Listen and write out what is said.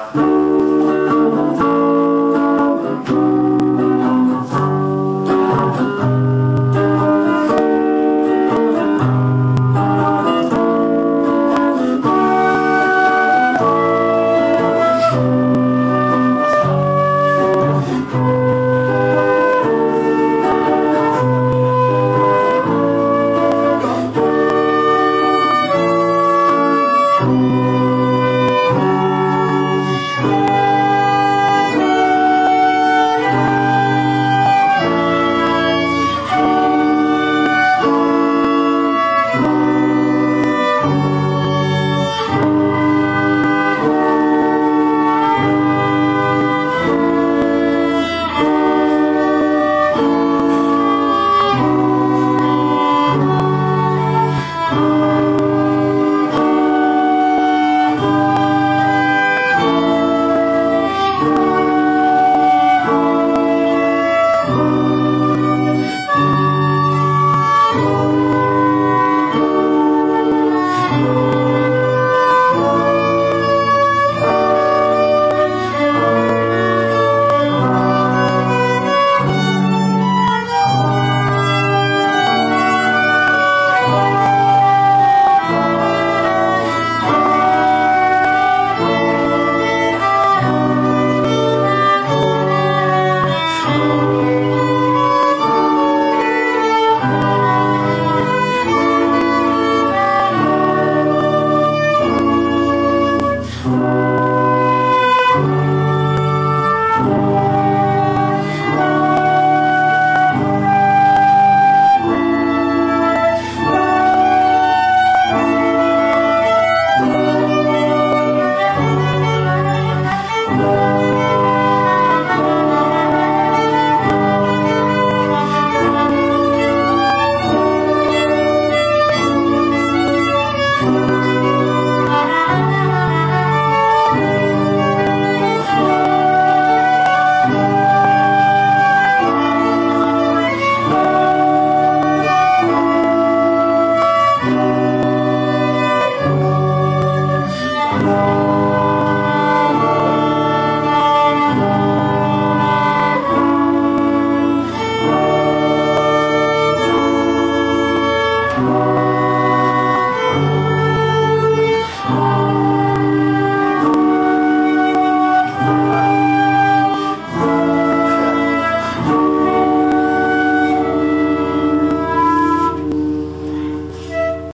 uh,